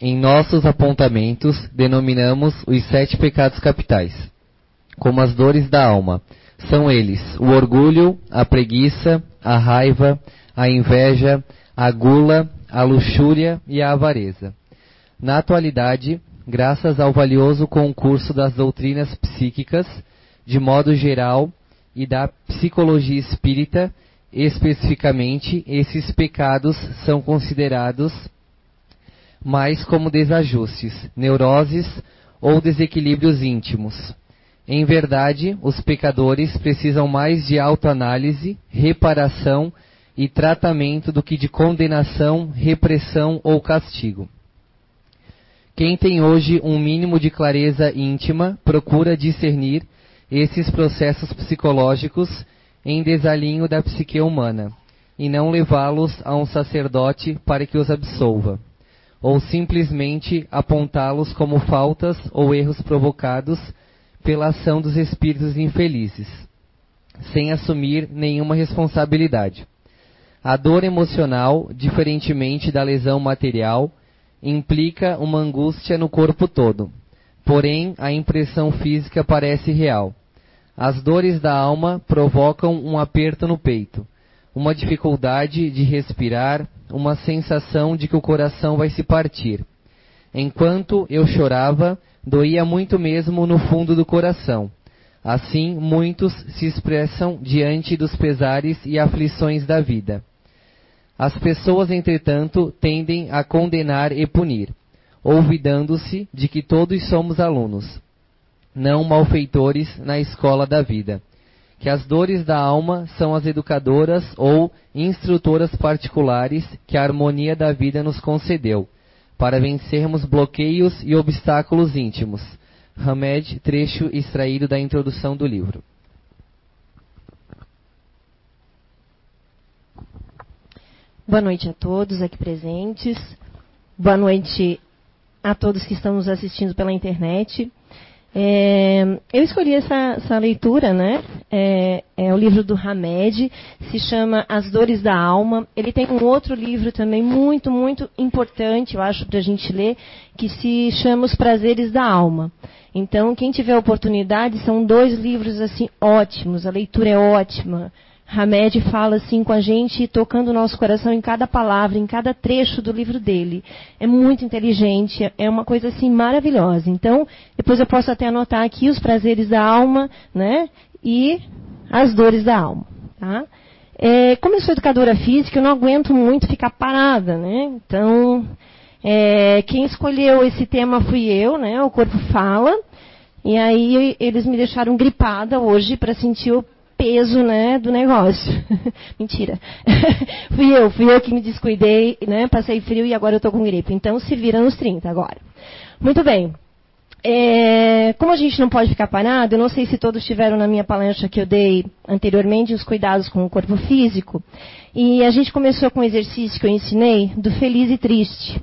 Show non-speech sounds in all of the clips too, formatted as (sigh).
em nossos apontamentos, denominamos os sete pecados capitais, como as dores da alma. São eles o orgulho, a preguiça, a raiva, a inveja, a gula, a luxúria e a avareza. Na atualidade, graças ao valioso concurso das doutrinas psíquicas, de modo geral, e da psicologia espírita, especificamente, esses pecados são considerados mais como desajustes, neuroses ou desequilíbrios íntimos. Em verdade, os pecadores precisam mais de autoanálise, reparação e tratamento do que de condenação, repressão ou castigo. Quem tem hoje um mínimo de clareza íntima procura discernir esses processos psicológicos em desalinho da psique humana e não levá-los a um sacerdote para que os absolva ou simplesmente apontá-los como faltas ou erros provocados pela ação dos espíritos infelizes, sem assumir nenhuma responsabilidade. A dor emocional, diferentemente da lesão material, implica uma angústia no corpo todo, porém a impressão física parece real. As dores da alma provocam um aperto no peito, uma dificuldade de respirar, uma sensação de que o coração vai se partir. Enquanto eu chorava, doía muito mesmo no fundo do coração. Assim, muitos se expressam diante dos pesares e aflições da vida. As pessoas, entretanto, tendem a condenar e punir, olvidando-se de que todos somos alunos, não malfeitores na escola da vida que as dores da alma são as educadoras ou instrutoras particulares que a harmonia da vida nos concedeu, para vencermos bloqueios e obstáculos íntimos. Hamed, trecho extraído da introdução do livro. Boa noite a todos aqui presentes. Boa noite a todos que estão nos assistindo pela internet. É, eu escolhi essa, essa leitura, né? É, é, o livro do Hamed, se chama As Dores da Alma. Ele tem um outro livro também muito, muito importante, eu acho, para a gente ler, que se chama Os Prazeres da Alma. Então, quem tiver oportunidade, são dois livros assim ótimos. A leitura é ótima. Hamed fala assim com a gente, tocando o nosso coração em cada palavra, em cada trecho do livro dele. É muito inteligente, é uma coisa assim maravilhosa. Então, depois eu posso até anotar aqui os prazeres da alma, né? E as dores da alma, tá? É, como eu sou educadora física, eu não aguento muito ficar parada, né? Então, é, quem escolheu esse tema fui eu, né? O corpo fala. E aí eles me deixaram gripada hoje para sentir o peso, né, do negócio. (laughs) Mentira. (laughs) fui eu, fui eu que me descuidei, né, passei frio e agora eu estou com gripe. Então se vira nos 30 agora. Muito bem. É, como a gente não pode ficar parado, eu não sei se todos tiveram na minha palestra que eu dei anteriormente os cuidados com o corpo físico. E a gente começou com um exercício que eu ensinei do feliz e triste.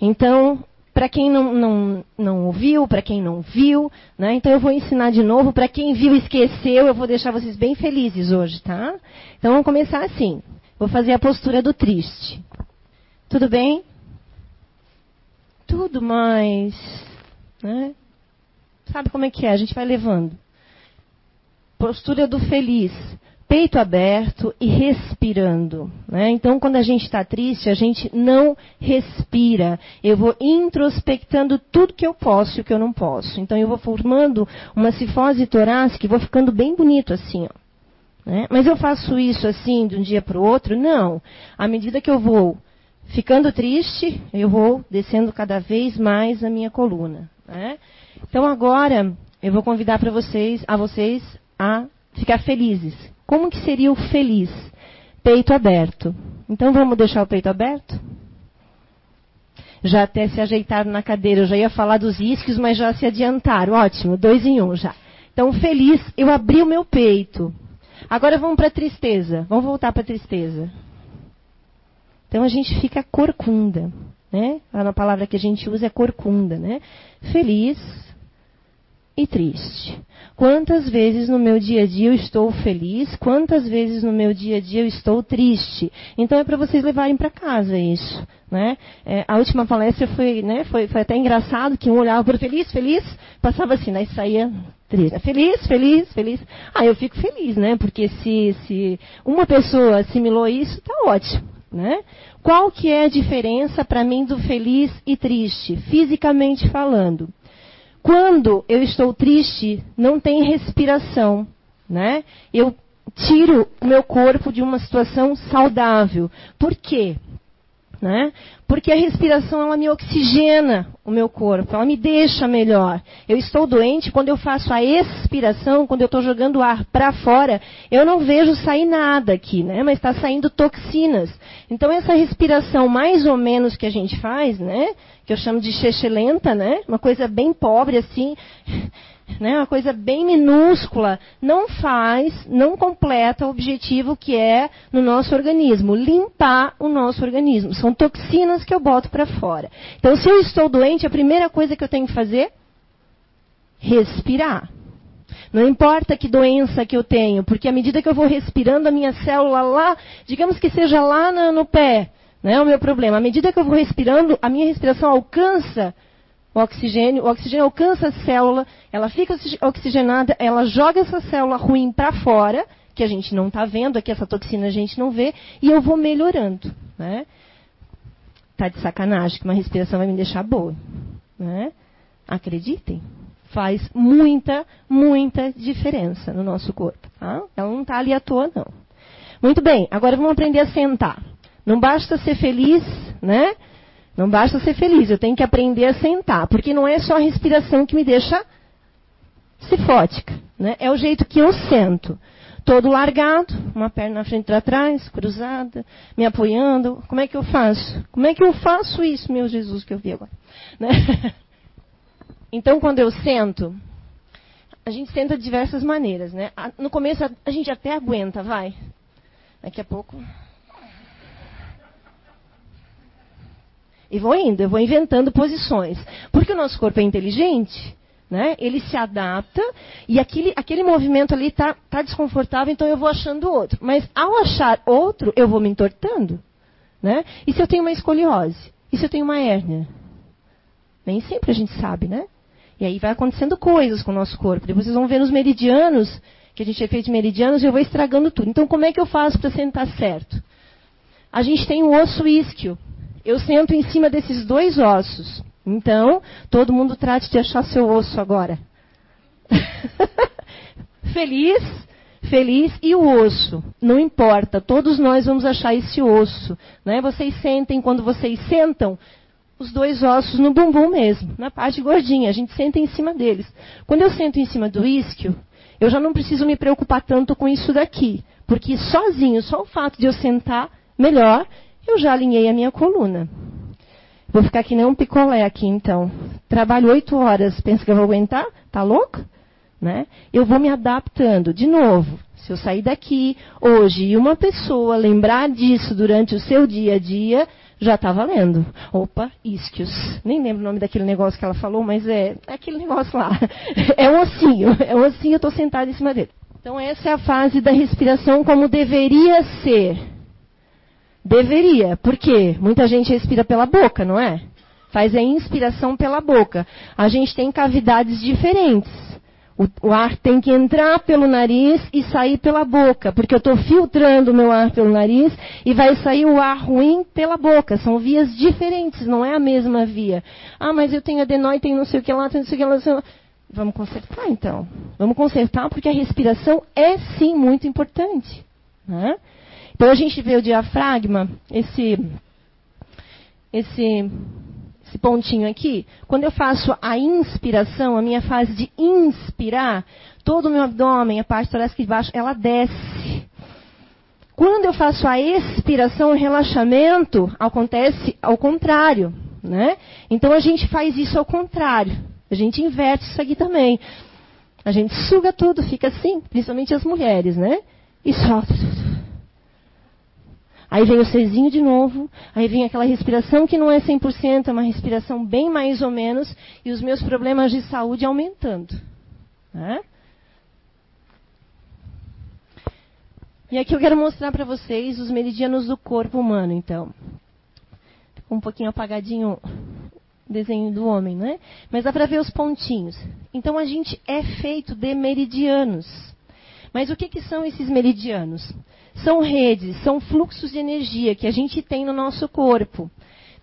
Então, para quem não, não, não ouviu, para quem não viu, né? Então eu vou ensinar de novo. Para quem viu e esqueceu, eu vou deixar vocês bem felizes hoje, tá? Então vamos começar assim. Vou fazer a postura do triste. Tudo bem? Tudo mais. Né? Sabe como é que é? A gente vai levando. Postura do feliz peito aberto e respirando. Né? Então, quando a gente está triste, a gente não respira. Eu vou introspectando tudo que eu posso e o que eu não posso. Então, eu vou formando uma cifose torácica e vou ficando bem bonito assim. Ó. Né? Mas eu faço isso assim de um dia para o outro? Não. À medida que eu vou ficando triste, eu vou descendo cada vez mais a minha coluna. Né? Então, agora, eu vou convidar para vocês, a vocês a ficar felizes. Como que seria o feliz? Peito aberto. Então vamos deixar o peito aberto? Já até se ajeitaram na cadeira. Eu já ia falar dos isquios, mas já se adiantaram. Ótimo, dois em um já. Então, feliz, eu abri o meu peito. Agora vamos para a tristeza. Vamos voltar para a tristeza. Então a gente fica corcunda. Né? A palavra que a gente usa é corcunda. Né? Feliz, e triste? Quantas vezes no meu dia a dia eu estou feliz? Quantas vezes no meu dia a dia eu estou triste? Então é para vocês levarem para casa isso. Né? É, a última palestra foi, né, foi, foi, até engraçado que um olhava para feliz, feliz, passava assim, né, e saía triste. Feliz, feliz, feliz. Ah, eu fico feliz, né? Porque se, se uma pessoa assimilou isso, tá ótimo. Né? Qual que é a diferença para mim do feliz e triste, fisicamente falando? Quando eu estou triste, não tem respiração, né? Eu tiro o meu corpo de uma situação saudável. Por quê? Né? Porque a respiração ela me oxigena o meu corpo, ela me deixa melhor. Eu estou doente quando eu faço a expiração, quando eu estou jogando o ar para fora, eu não vejo sair nada aqui, né? Mas está saindo toxinas. Então essa respiração mais ou menos que a gente faz, né? Que eu chamo de lenta, né? Uma coisa bem pobre assim, (laughs) né? Uma coisa bem minúscula, não faz, não completa o objetivo que é no nosso organismo, limpar o nosso organismo. São toxinas que eu boto para fora. Então, se eu estou doente, a primeira coisa que eu tenho que fazer respirar. Não importa que doença que eu tenho, porque à medida que eu vou respirando, a minha célula lá, digamos que seja lá no pé, não é o meu problema. À medida que eu vou respirando, a minha respiração alcança o oxigênio, o oxigênio alcança a célula, ela fica oxigenada, ela joga essa célula ruim para fora, que a gente não está vendo, aqui essa toxina a gente não vê, e eu vou melhorando. Né? Tá de sacanagem que uma respiração vai me deixar boa. Né? Acreditem. Faz muita, muita diferença no nosso corpo. Tá? Ela não está ali à toa, não. Muito bem, agora vamos aprender a sentar. Não basta ser feliz, né? Não basta ser feliz, eu tenho que aprender a sentar, porque não é só a respiração que me deixa cifótica, né? É o jeito que eu sento. Todo largado, uma perna na frente para trás, cruzada, me apoiando. Como é que eu faço? Como é que eu faço isso, meu Jesus, que eu vi agora? Né? (laughs) Então, quando eu sento, a gente senta de diversas maneiras, né? No começo a gente até aguenta, vai. Daqui a pouco E vou indo, eu vou inventando posições. Porque o nosso corpo é inteligente, né? ele se adapta e aquele, aquele movimento ali está tá desconfortável, então eu vou achando outro. Mas ao achar outro, eu vou me entortando. Né? E se eu tenho uma escoliose? E se eu tenho uma hérnia? Nem sempre a gente sabe, né? E aí vai acontecendo coisas com o nosso corpo. Depois vocês vão ver nos meridianos, que a gente é feito de meridianos, e eu vou estragando tudo. Então, como é que eu faço para sentar certo? A gente tem o osso isquio, eu sento em cima desses dois ossos. Então, todo mundo trate de achar seu osso agora. (laughs) feliz, feliz e o osso. Não importa, todos nós vamos achar esse osso. Né? Vocês sentem, quando vocês sentam, os dois ossos no bumbum mesmo, na parte gordinha. A gente senta em cima deles. Quando eu sento em cima do isquio, eu já não preciso me preocupar tanto com isso daqui. Porque sozinho, só o fato de eu sentar melhor, eu já alinhei a minha coluna. Vou ficar que nem um picolé aqui, então. Trabalho oito horas, pensa que eu vou aguentar? Tá louco? Né? Eu vou me adaptando. De novo, se eu sair daqui hoje e uma pessoa lembrar disso durante o seu dia a dia, já está valendo. Opa, isquios. Nem lembro o nome daquele negócio que ela falou, mas é, é aquele negócio lá. (laughs) É um ossinho. É um ossinho, eu estou sentada em cima dele. Então essa é a fase da respiração como deveria ser. Deveria, porque muita gente respira pela boca, não é? Faz a inspiração pela boca. A gente tem cavidades diferentes. O, o ar tem que entrar pelo nariz e sair pela boca, porque eu estou filtrando o meu ar pelo nariz e vai sair o ar ruim pela boca. São vias diferentes, não é a mesma via. Ah, mas eu tenho adenóide, tenho não sei o que lá, tenho não sei o que lá. Sei lá. Vamos consertar então. Vamos consertar porque a respiração é sim muito importante. Né? Então a gente vê o diafragma, esse, esse, esse pontinho aqui. Quando eu faço a inspiração, a minha fase de inspirar, todo o meu abdômen, a parte torácica de baixo, ela desce. Quando eu faço a expiração, o relaxamento, acontece ao contrário. Né? Então a gente faz isso ao contrário. A gente inverte isso aqui também. A gente suga tudo, fica assim, principalmente as mulheres, né? E solta tudo. Aí vem o Czinho de novo, aí vem aquela respiração que não é 100%, é uma respiração bem mais ou menos, e os meus problemas de saúde aumentando. Né? E aqui eu quero mostrar para vocês os meridianos do corpo humano, então. Ficou um pouquinho apagadinho o desenho do homem, né? Mas dá para ver os pontinhos. Então a gente é feito de meridianos. Mas o que, que são esses meridianos? São redes, são fluxos de energia que a gente tem no nosso corpo.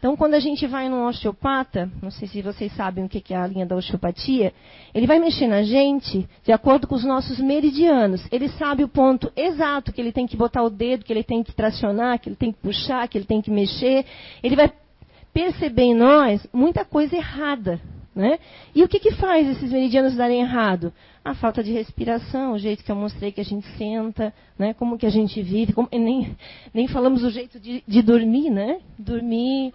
Então, quando a gente vai num osteopata, não sei se vocês sabem o que é a linha da osteopatia, ele vai mexer na gente de acordo com os nossos meridianos. Ele sabe o ponto exato que ele tem que botar o dedo, que ele tem que tracionar, que ele tem que puxar, que ele tem que mexer. Ele vai perceber em nós muita coisa errada. Né? E o que, que faz esses meridianos darem errado? A falta de respiração, o jeito que eu mostrei que a gente senta, né? como que a gente vive, como, nem, nem falamos o jeito de, de dormir, né? Dormir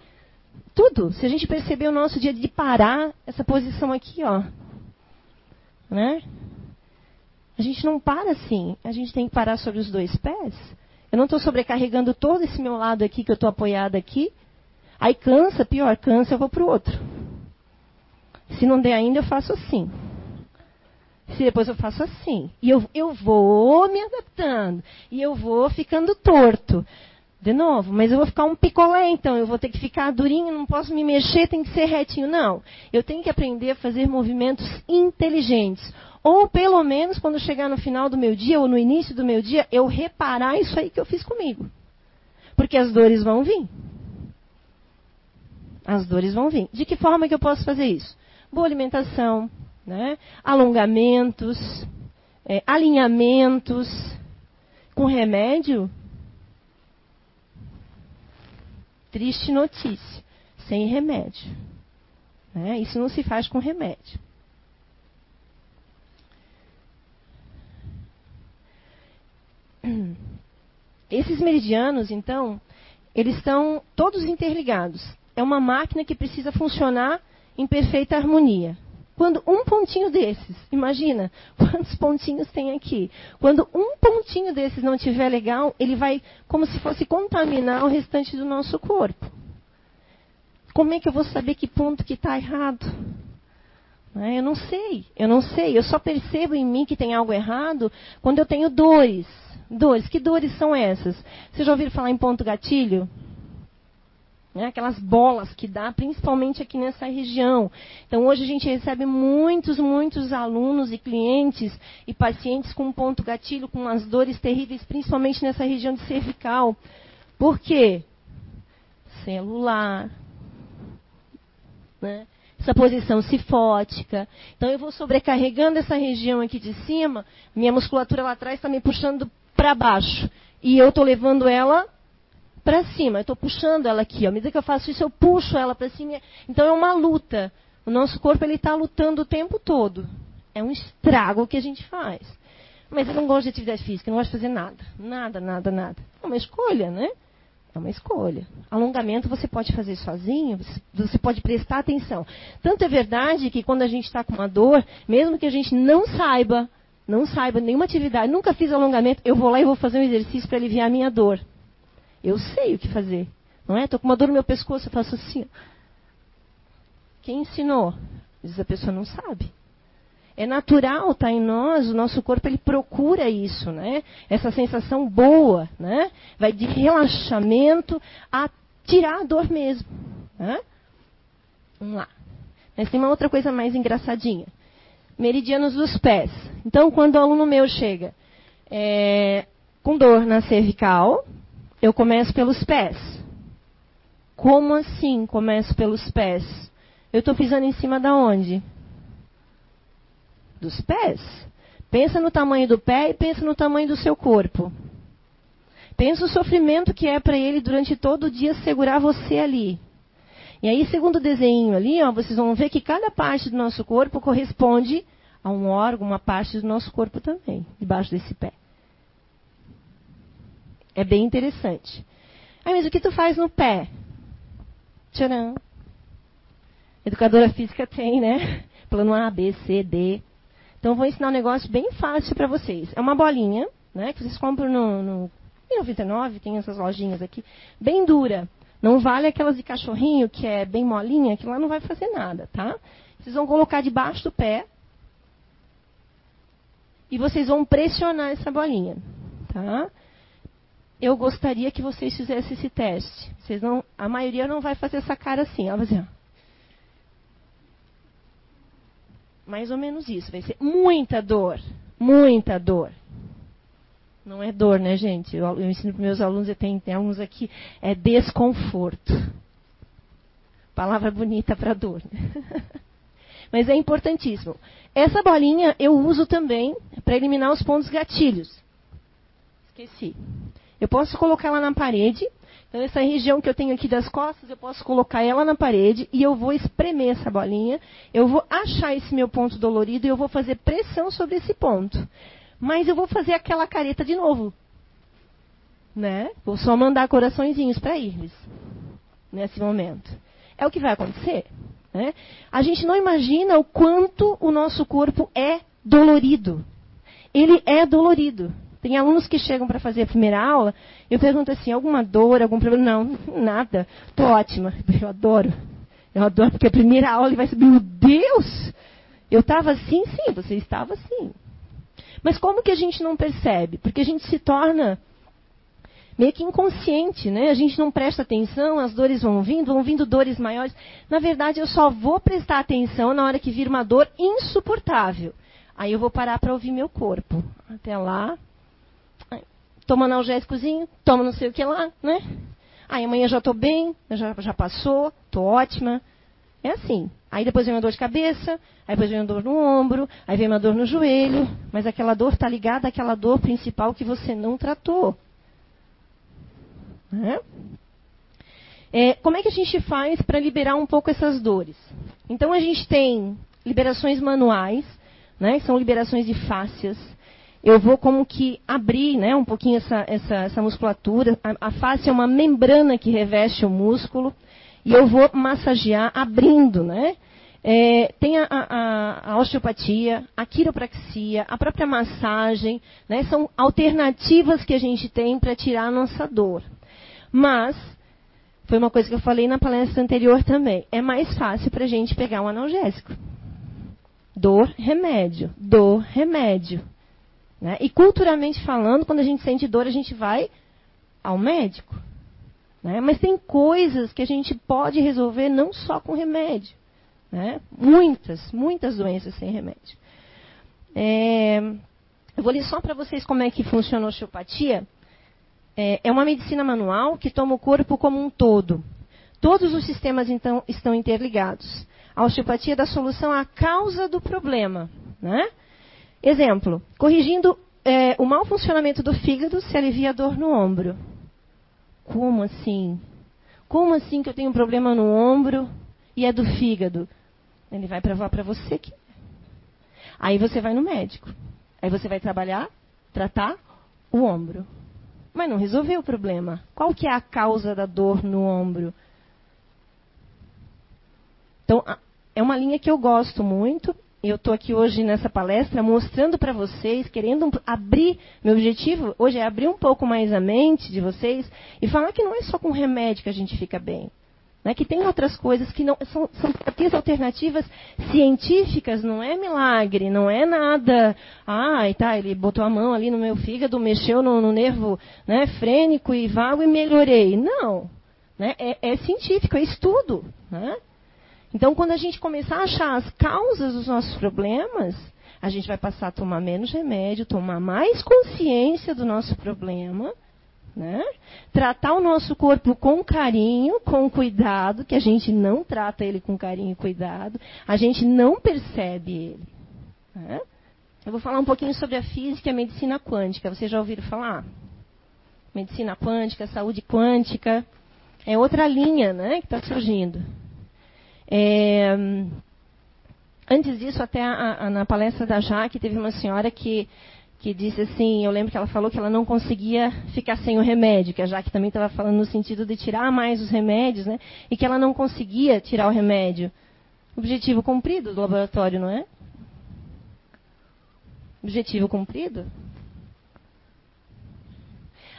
tudo. Se a gente perceber o nosso dia de parar, essa posição aqui, ó. Né? A gente não para assim. A gente tem que parar sobre os dois pés. Eu não estou sobrecarregando todo esse meu lado aqui, que eu estou apoiada aqui. Aí cansa, pior, cansa, eu vou para o outro. Se não der ainda, eu faço assim. Se depois eu faço assim. E eu, eu vou me adaptando. E eu vou ficando torto. De novo, mas eu vou ficar um picolé, então. Eu vou ter que ficar durinho, não posso me mexer, tem que ser retinho. Não. Eu tenho que aprender a fazer movimentos inteligentes. Ou, pelo menos, quando chegar no final do meu dia, ou no início do meu dia, eu reparar isso aí que eu fiz comigo. Porque as dores vão vir. As dores vão vir. De que forma que eu posso fazer isso? Boa alimentação, né? alongamentos, é, alinhamentos. Com remédio, Triste notícia, sem remédio. Né? Isso não se faz com remédio. Esses meridianos, então, eles estão todos interligados. É uma máquina que precisa funcionar em perfeita harmonia. Quando um pontinho desses, imagina (laughs) quantos pontinhos tem aqui. Quando um pontinho desses não estiver legal, ele vai como se fosse contaminar o restante do nosso corpo. Como é que eu vou saber que ponto que está errado? É, eu não sei, eu não sei. Eu só percebo em mim que tem algo errado quando eu tenho dores. Dores. Que dores são essas? Vocês já ouviram falar em ponto gatilho? Né, aquelas bolas que dá, principalmente aqui nessa região. Então, hoje a gente recebe muitos, muitos alunos e clientes e pacientes com ponto gatilho, com as dores terríveis, principalmente nessa região de cervical. Por quê? Celular, né? essa posição cifótica. Então, eu vou sobrecarregando essa região aqui de cima, minha musculatura lá atrás está me puxando para baixo. E eu estou levando ela para cima. Eu estou puxando ela aqui. À medida que eu faço isso, eu puxo ela para cima. Então é uma luta. O nosso corpo ele está lutando o tempo todo. É um estrago que a gente faz. Mas eu não gosto de atividade física, não gosto de fazer nada. Nada, nada, nada. É uma escolha, né? É uma escolha. Alongamento você pode fazer sozinho, você pode prestar atenção. Tanto é verdade que quando a gente está com uma dor, mesmo que a gente não saiba, não saiba nenhuma atividade, nunca fiz alongamento, eu vou lá e vou fazer um exercício para aliviar a minha dor. Eu sei o que fazer. Não é? Estou com uma dor no meu pescoço, eu faço assim. Quem ensinou? Diz a pessoa não sabe. É natural, está em nós, o nosso corpo ele procura isso, né? Essa sensação boa, né? Vai de relaxamento a tirar a dor mesmo. Né? Vamos lá. Mas tem uma outra coisa mais engraçadinha. Meridianos dos pés. Então, quando o aluno meu chega é, com dor na cervical, eu começo pelos pés. Como assim começo pelos pés? Eu estou pisando em cima da onde? Dos pés. Pensa no tamanho do pé e pensa no tamanho do seu corpo. Pensa o sofrimento que é para ele durante todo o dia segurar você ali. E aí, segundo o desenho ali, ó, vocês vão ver que cada parte do nosso corpo corresponde a um órgão, uma parte do nosso corpo também, debaixo desse pé. É bem interessante. Ah, mas o que tu faz no pé? Tcharam. Educadora física tem, né? (laughs) Plano A, B, C, D. Então, eu vou ensinar um negócio bem fácil para vocês. É uma bolinha, né? Que vocês compram no, no 99, tem essas lojinhas aqui. Bem dura. Não vale aquelas de cachorrinho, que é bem molinha, que lá não vai fazer nada, tá? Vocês vão colocar debaixo do pé. e vocês vão pressionar essa bolinha, tá? Eu gostaria que vocês fizessem esse teste. Vocês não, a maioria não vai fazer essa cara assim, ela vai. Mais ou menos isso, vai ser muita dor, muita dor. Não é dor, né, gente? Eu, eu ensino para meus alunos, e tem, tem alunos aqui, é desconforto. Palavra bonita para dor. Né? (laughs) Mas é importantíssimo. Essa bolinha eu uso também para eliminar os pontos gatilhos. Esqueci. Eu posso colocar ela na parede. Então, essa região que eu tenho aqui das costas, eu posso colocar ela na parede e eu vou espremer essa bolinha. Eu vou achar esse meu ponto dolorido e eu vou fazer pressão sobre esse ponto. Mas eu vou fazer aquela careta de novo. Né? Vou só mandar coraçõezinhos para eles nesse momento. É o que vai acontecer. Né? A gente não imagina o quanto o nosso corpo é dolorido. Ele é dolorido. Tem alunos que chegam para fazer a primeira aula, eu pergunto assim, alguma dor, algum problema? Não, nada. Estou ótima. Eu adoro. Eu adoro, porque a primeira aula ele vai saber, meu Deus! Eu estava assim, sim, você estava assim. Mas como que a gente não percebe? Porque a gente se torna meio que inconsciente, né? A gente não presta atenção, as dores vão vindo, vão vindo dores maiores. Na verdade, eu só vou prestar atenção na hora que vir uma dor insuportável. Aí eu vou parar para ouvir meu corpo. Até lá, toma analgésicozinho, toma não sei o que lá, né? Aí amanhã já estou bem, já, já passou, estou ótima. É assim. Aí depois vem uma dor de cabeça, aí depois vem uma dor no ombro, aí vem uma dor no joelho, mas aquela dor está ligada àquela dor principal que você não tratou. Né? É, como é que a gente faz para liberar um pouco essas dores? Então a gente tem liberações manuais, né, que são liberações de fáscias. Eu vou como que abrir né, um pouquinho essa, essa, essa musculatura. A, a face é uma membrana que reveste o músculo. E eu vou massagear abrindo, né? É, tem a, a, a, osteopatia, a quiropraxia, a própria massagem, né? são alternativas que a gente tem para tirar a nossa dor. Mas, foi uma coisa que eu falei na palestra anterior também, é mais fácil para a gente pegar um analgésico. Dor, remédio. Dor, remédio. Né? E culturalmente falando, quando a gente sente dor, a gente vai ao médico. Né? Mas tem coisas que a gente pode resolver não só com remédio. Né? Muitas, muitas doenças sem remédio. É, eu vou ler só para vocês como é que funciona a osteopatia é, é uma medicina manual que toma o corpo como um todo. Todos os sistemas, então, estão interligados. A osteopatia dá solução à causa do problema. Né? Exemplo, corrigindo é, o mau funcionamento do fígado se alivia a dor no ombro. Como assim? Como assim que eu tenho um problema no ombro e é do fígado? Ele vai provar para você que. Aí você vai no médico. Aí você vai trabalhar, tratar o ombro. Mas não resolveu o problema. Qual que é a causa da dor no ombro? Então, é uma linha que eu gosto muito. Eu estou aqui hoje nessa palestra mostrando para vocês, querendo abrir. Meu objetivo hoje é abrir um pouco mais a mente de vocês e falar que não é só com remédio que a gente fica bem. Né, que tem outras coisas que não são, são terapias alternativas científicas, não é milagre, não é nada. Ah, tá, ele botou a mão ali no meu fígado, mexeu no, no nervo né, frênico e vago e melhorei. Não. Né, é, é, científico, é estudo. Né? Então, quando a gente começar a achar as causas dos nossos problemas, a gente vai passar a tomar menos remédio, tomar mais consciência do nosso problema né? Tratar o nosso corpo com carinho, com cuidado, que a gente não trata ele com carinho e cuidado, a gente não percebe ele. Né? Eu vou falar um pouquinho sobre a física e a medicina quântica. Vocês já ouviram falar? Medicina quântica, saúde quântica. É outra linha né, que está surgindo. É, antes disso, até a, a, na palestra da Jaque, teve uma senhora que que disse assim, eu lembro que ela falou que ela não conseguia ficar sem o remédio, que a Jaque também estava falando no sentido de tirar mais os remédios, né? E que ela não conseguia tirar o remédio. Objetivo cumprido do laboratório, não é? Objetivo cumprido?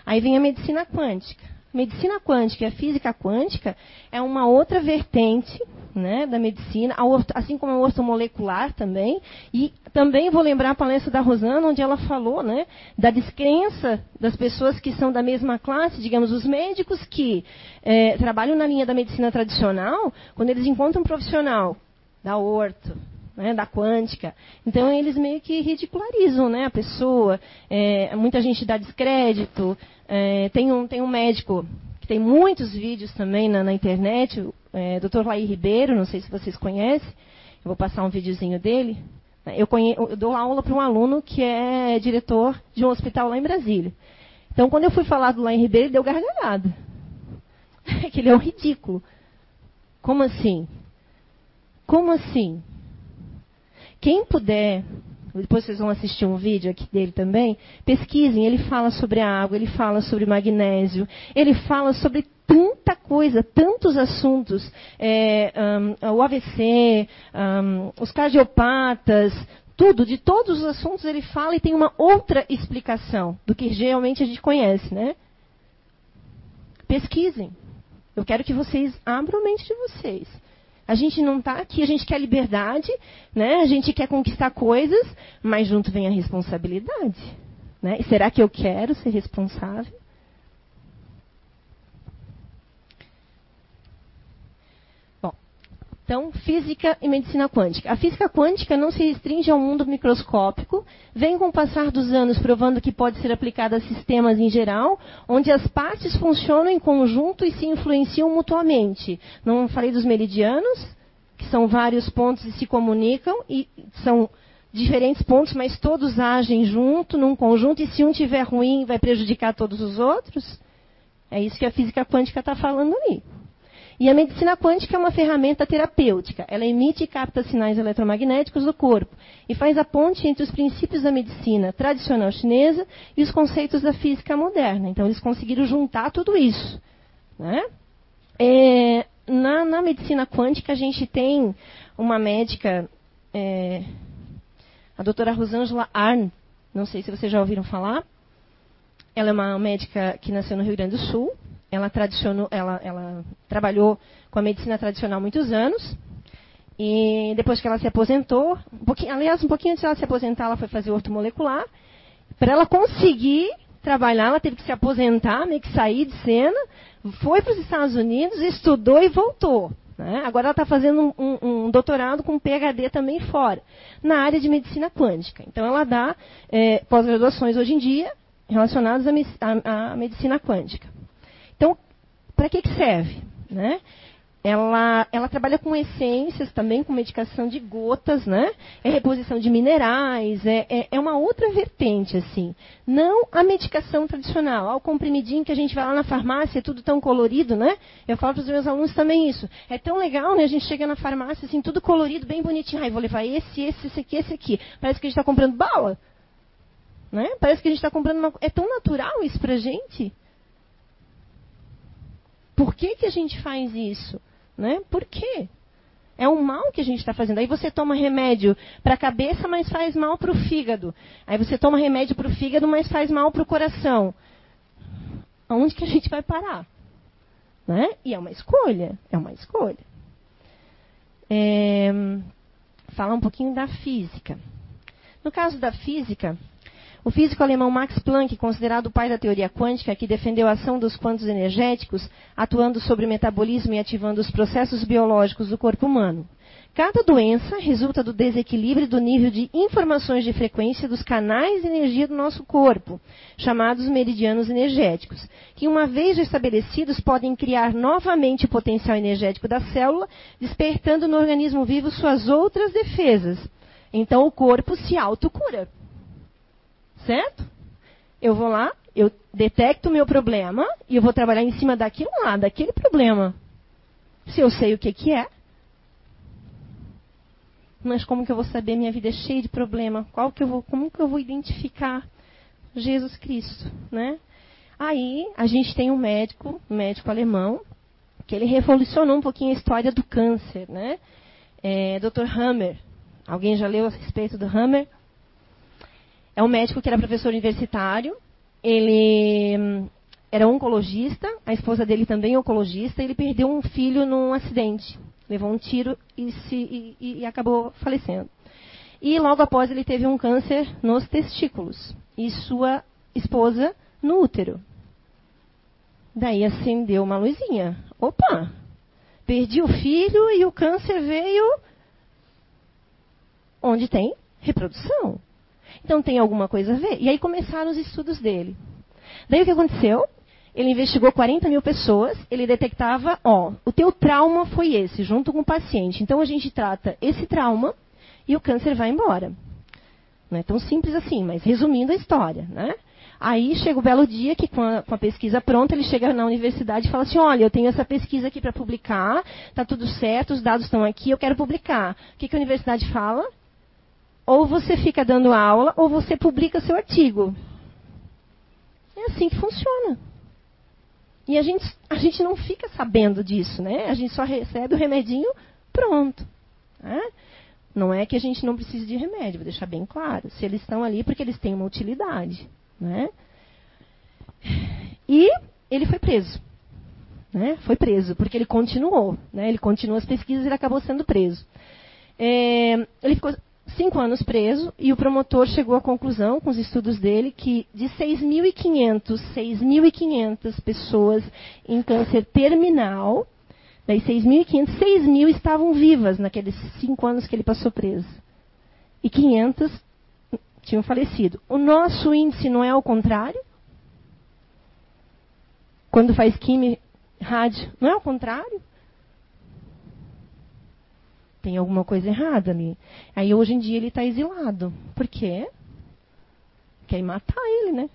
Aí vem a medicina quântica. Medicina quântica e a física quântica é uma outra vertente né, da medicina, assim como a ortomolecular também. E também vou lembrar a palestra da Rosana, onde ela falou né, da descrença das pessoas que são da mesma classe, digamos, os médicos que é, trabalham na linha da medicina tradicional, quando eles encontram um profissional da orto, né, da quântica. Então eles meio que ridicularizam né, a pessoa. É, muita gente dá descrédito. É, tem, um, tem um médico tem muitos vídeos também na, na internet, é, Dr. Laí Ribeiro, não sei se vocês conhecem. Eu vou passar um videozinho dele. Eu, conhe, eu dou aula para um aluno que é diretor de um hospital lá em Brasília. Então, quando eu fui falar do Laí Ribeiro, ele deu gargalhada. (laughs) que ele é um ridículo. Como assim? Como assim? Quem puder, depois vocês vão assistir um vídeo aqui dele também, pesquisem, ele fala sobre a água, ele fala sobre magnésio, ele fala sobre tanta coisa, tantos assuntos, é, um, o AVC, um, os cardiopatas, tudo, de todos os assuntos ele fala e tem uma outra explicação do que geralmente a gente conhece, né? Pesquisem. Eu quero que vocês abram a mente de vocês. A gente não está aqui, a gente quer liberdade, né? a gente quer conquistar coisas, mas junto vem a responsabilidade. Né? E será que eu quero ser responsável? Então, física e medicina quântica. A física quântica não se restringe ao mundo microscópico, vem com o passar dos anos provando que pode ser aplicada a sistemas em geral, onde as partes funcionam em conjunto e se influenciam mutuamente. Não falei dos meridianos, que são vários pontos e se comunicam, e são diferentes pontos, mas todos agem junto, num conjunto, e se um tiver ruim, vai prejudicar todos os outros? É isso que a física quântica está falando ali. E a medicina quântica é uma ferramenta terapêutica. Ela emite e capta sinais eletromagnéticos do corpo e faz a ponte entre os princípios da medicina tradicional chinesa e os conceitos da física moderna. Então, eles conseguiram juntar tudo isso. Né? É, na, na, medicina quântica, a gente tem uma médica, é, a doutora Rosângela Arn, não sei se vocês já ouviram falar. Ela é uma médica que nasceu no Rio Grande do Sul, ela, ela, ela trabalhou com a medicina tradicional muitos anos. E depois que ela se aposentou, um aliás, um pouquinho antes de ela se aposentar, ela foi fazer ortomolecular. Para ela conseguir trabalhar, ela teve que se aposentar, meio que sair de cena, foi para os Estados Unidos, estudou e voltou. Né? Agora ela está fazendo um, um, doutorado com PhD também fora, na área de medicina quântica. Então ela dá é, pós-graduações hoje em dia relacionadas à medicina quântica. Para que, que serve? Né? Ela, ela, trabalha com essências também, com medicação de gotas, né? É reposição de minerais, é, é, é, uma outra vertente, assim. Não a medicação tradicional, ao comprimidinho que a gente vai lá na farmácia, é tudo tão colorido, né? Eu falo para os meus alunos também isso. É tão legal, né? A gente chega na farmácia, assim, tudo colorido, bem bonitinho. Ai, vou levar esse, esse, esse aqui, esse aqui. Parece que a gente está comprando bala. Né? Parece que a gente está comprando uma... É tão natural isso para gente. Por que, que a gente faz isso? Né? Por quê? É um mal que a gente está fazendo. Aí você toma remédio para a cabeça, mas faz mal para o fígado. Aí você toma remédio para o fígado, mas faz mal para o coração. Aonde que a gente vai parar? Né? E é uma escolha. É uma escolha. É, falar um pouquinho da física. No caso da física, o físico alemão Max Planck, considerado o pai da teoria quântica, que defendeu a ação dos quantos energéticos, atuando sobre o metabolismo e ativando os processos biológicos do corpo humano. Cada doença resulta do desequilíbrio do nível de informações de frequência dos canais de energia do nosso corpo, chamados meridianos energéticos, que, uma vez estabelecidos, podem criar novamente o potencial energético da célula, despertando no organismo vivo suas outras defesas. Então, o corpo se autocura. Certo? Eu vou lá, eu detecto o meu problema e eu vou trabalhar em cima daquilo lá, daquele problema. Se eu sei o que, que é. Mas como que eu vou saber minha vida é cheia de problema? Qual que eu vou, como que eu vou identificar Jesus Cristo, né? Aí a gente tem um médico, um médico alemão, que ele revolucionou um pouquinho a história do câncer, né? É, Dr. Hammer. Alguém já leu a respeito do Hammer? É um médico que era professor universitário. Ele hum, era oncologista, a esposa dele também é oncologista. Ele perdeu um filho num acidente. levou um tiro e, se, e, e acabou falecendo. E logo após ele teve um câncer nos testículos e sua esposa no útero. Daí acendeu uma luzinha. Opa! Perdi o filho e o câncer veio onde tem reprodução. Então tem alguma coisa a ver. E aí começaram os estudos dele. Daí o que aconteceu? Ele investigou 40 mil pessoas, ele detectava, ó, o teu trauma foi esse, junto com o paciente. Então a gente trata esse trauma e o câncer vai embora. Não é tão simples assim, mas resumindo a história, né? Aí chega o belo dia que, com a, com a, pesquisa pronta, ele chega na universidade e fala assim: Olha, eu tenho essa pesquisa aqui para publicar, está tudo certo, os dados estão aqui, eu quero publicar. O que, que a universidade fala? Ou você fica dando aula, ou você publica seu artigo. É assim que funciona. E a gente, a gente não fica sabendo disso, né? A gente só recebe o remedinho pronto. Né? Não é que a gente não precise de remédio, vou deixar bem claro. Se eles estão ali porque eles têm uma utilidade. Né? E ele foi preso. Né? Foi preso, porque ele continuou. Né? Ele continuou as pesquisas e ele acabou sendo preso. É, ele ficou cinco anos preso e o promotor chegou à conclusão, com os estudos dele, que de 6.500, 6.500 pessoas em câncer terminal, daí 6.500, 6.000 estavam vivas naqueles cinco anos que ele passou preso. E 500 tinham falecido. O nosso índice não é ao contrário? Quando faz química, rádio, não é ao contrário? Tem alguma coisa errada ali. Aí hoje em dia ele está exilado. Por quê? Quer matar ele, né?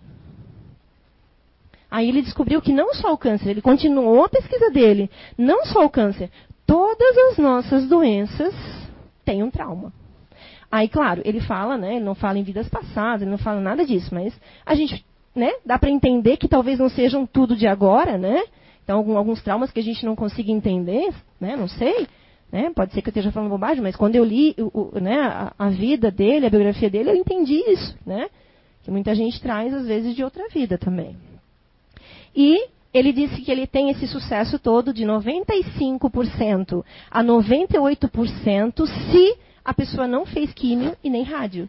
Aí ele descobriu que não só o câncer, ele continuou a pesquisa dele. Não só o câncer, todas as nossas doenças têm um trauma. Aí, claro, ele fala, né? Ele não fala em vidas passadas, ele não fala nada disso, mas a gente, né? Dá para entender que talvez não sejam tudo de agora, né? Então, alguns traumas que a gente não consiga entender, né? Não sei. Né? Pode ser que eu esteja falando bobagem, mas quando eu li o, o, né, a, a, vida dele, a biografia dele, eu entendi isso. Né? Que muita gente traz, às vezes, de outra vida também. E ele disse que ele tem esse sucesso todo de 95% a 98% se a pessoa não fez químio e nem rádio.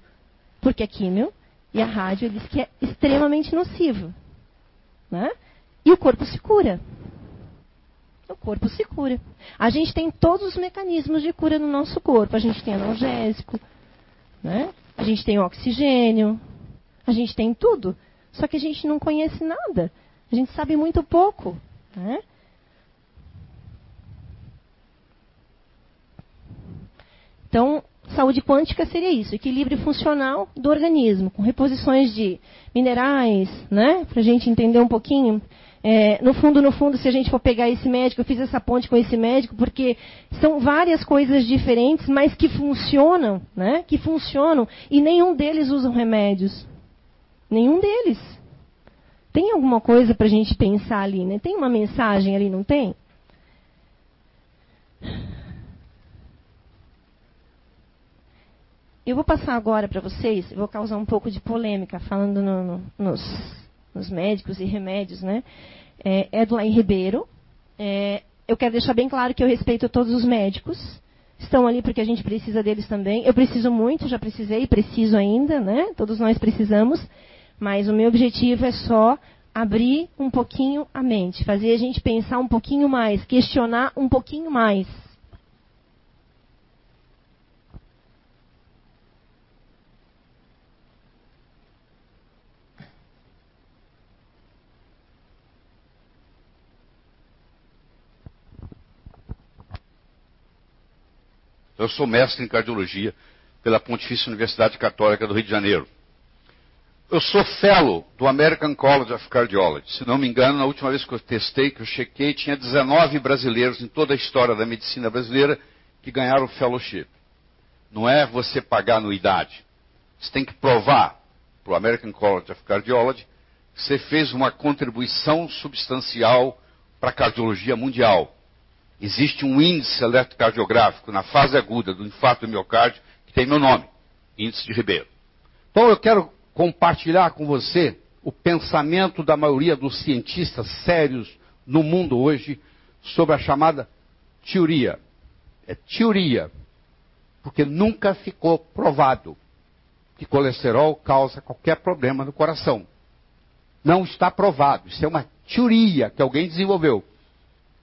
Porque a químio e a rádio, ele diz que é extremamente nocivo. Né? E o corpo se cura o corpo se cura. A gente tem todos os mecanismos de cura no nosso corpo. A gente tem analgésico, né? a gente tem oxigênio, a gente tem tudo. Só que a gente não conhece nada. A gente sabe muito pouco. Né? Então, saúde quântica seria isso, equilíbrio funcional do organismo, com reposições de minerais, né? Para a gente entender um pouquinho é, no fundo, no fundo, se a gente for pegar esse médico, eu fiz essa ponte com esse médico, porque são várias coisas diferentes, mas que funcionam, né? Que funcionam, e nenhum deles usam remédios. Nenhum deles. Tem alguma coisa para a gente pensar ali, né? Tem uma mensagem ali, não tem? Eu vou passar agora para vocês, vou causar um pouco de polêmica, falando no, no, nos nos médicos e remédios, né? É, é do Lain Ribeiro. É, eu quero deixar bem claro que eu respeito todos os médicos. Estão ali porque a gente precisa deles também. Eu preciso muito, já precisei, preciso ainda, né? Todos nós precisamos. Mas o meu objetivo é só abrir um pouquinho a mente, fazer a gente pensar um pouquinho mais, questionar um pouquinho mais. Eu sou mestre em cardiologia pela Pontifícia Universidade Católica do Rio de Janeiro. Eu sou fellow do American College of Cardiology. Se não me engano, na última vez que eu testei, que eu chequei, tinha 19 brasileiros em toda a história da medicina brasileira que ganharam o fellowship. Não é você pagar anuidade. Você tem que provar para o American College of Cardiology que você fez uma contribuição substancial para a cardiologia mundial. Existe um índice eletrocardiográfico na fase aguda do infarto do miocárdio que tem meu nome, índice de Ribeiro. Então eu quero compartilhar com você o pensamento da maioria dos cientistas sérios no mundo hoje sobre a chamada teoria. É teoria. Porque nunca ficou provado que colesterol causa qualquer problema no coração. Não está provado. Isso é uma teoria que alguém desenvolveu.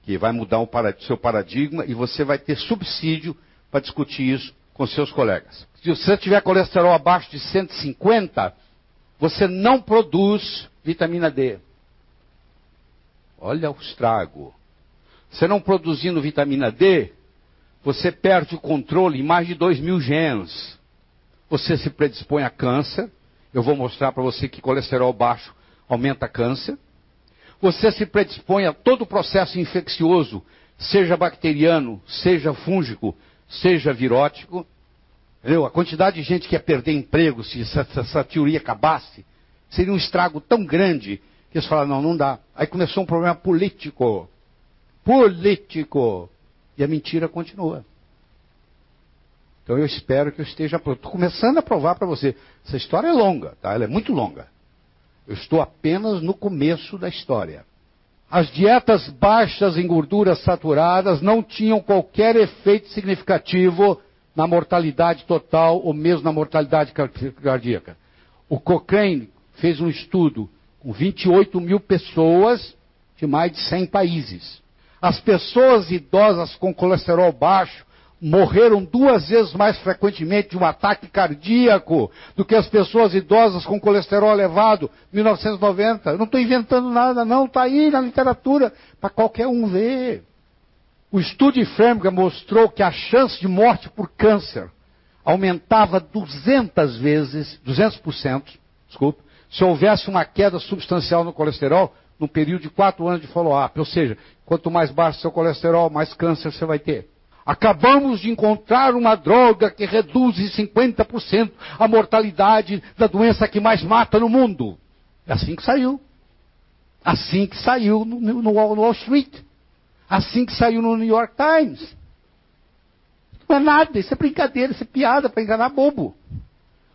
Que vai mudar o seu paradigma e você vai ter subsídio para discutir isso com seus colegas. Se você tiver colesterol abaixo de 150, você não produz vitamina D. Olha o estrago. Você não produzindo vitamina D, você perde o controle em mais de 2 mil genes. Você se predispõe a câncer. Eu vou mostrar para você que colesterol baixo aumenta câncer. Você se predispõe a todo o processo infeccioso, seja bacteriano, seja fúngico, seja virótico. Entendeu? A quantidade de gente que ia perder emprego se essa, essa teoria acabasse, seria um estrago tão grande que eles falaram, não, não dá. Aí começou um problema político. Político. E a mentira continua. Então eu espero que eu esteja. Estou começando a provar para você. Essa história é longa, tá? Ela é muito longa. Eu estou apenas no começo da história. As dietas baixas em gorduras saturadas não tinham qualquer efeito significativo na mortalidade total ou mesmo na mortalidade cardíaca. O Cochrane fez um estudo com 28 mil pessoas de mais de 100 países. As pessoas idosas com colesterol baixo morreram duas vezes mais frequentemente de um ataque cardíaco do que as pessoas idosas com colesterol elevado, 1990. Eu não estou inventando nada, não, está aí na literatura para qualquer um ver. O estudo de Framingham mostrou que a chance de morte por câncer aumentava 200 vezes, 200%, desculpa, se houvesse uma queda substancial no colesterol no período de quatro anos de follow-up. Ou seja, quanto mais baixo seu colesterol, mais câncer você vai ter. Acabamos de encontrar uma droga que reduz em 50% a mortalidade da doença que mais mata no mundo. É assim que saiu. Assim que saiu no, no, no Wall Street. Assim que saiu no New York Times. Não é nada, isso é brincadeira, isso é piada para enganar bobo.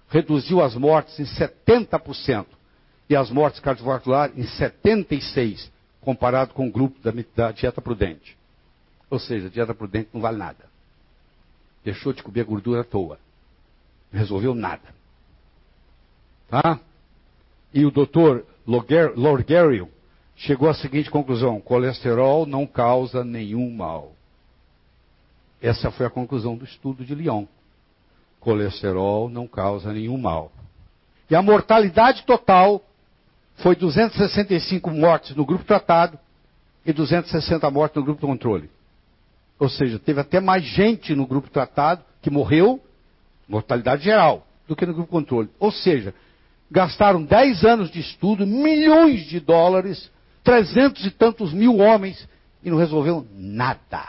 Reduziu as mortes em 70% e as mortes cardiovasculares em 76%, comparado com o grupo da, da dieta prudente. Ou seja, dieta prudente não vale nada. Deixou de comer gordura à toa. Resolveu nada. Tá? E o doutor Lorgerio chegou à seguinte conclusão: colesterol não causa nenhum mal. Essa foi a conclusão do estudo de Lyon. Colesterol não causa nenhum mal. E a mortalidade total foi 265 mortes no grupo tratado e 260 mortes no grupo controle. Ou seja, teve até mais gente no grupo tratado que morreu, mortalidade geral, do que no grupo controle. Ou seja, gastaram 10 anos de estudo, milhões de dólares, 300 e tantos mil homens, e não resolveu nada.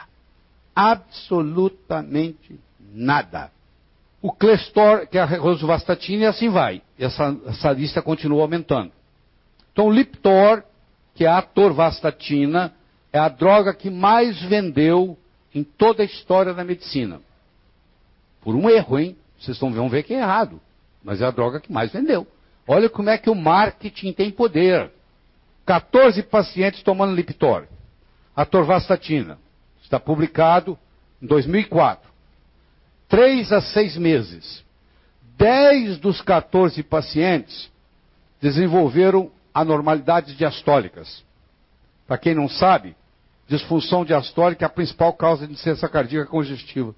Absolutamente nada. O Clestor, que é a rosuvastatina, e assim vai. Essa, essa lista continua aumentando. Então, o Liptor, que é a atorvastatina, é a droga que mais vendeu em toda a história da medicina. Por um erro, hein? Vocês vão ver que é errado. Mas é a droga que mais vendeu. Olha como é que o marketing tem poder. 14 pacientes tomando Lipitor. Atorvastatina. Está publicado em 2004. Três a seis meses. 10 dos 14 pacientes desenvolveram anormalidades diastólicas. Para quem não sabe, disfunção diastólica é a principal causa de insuficiência cardíaca congestiva.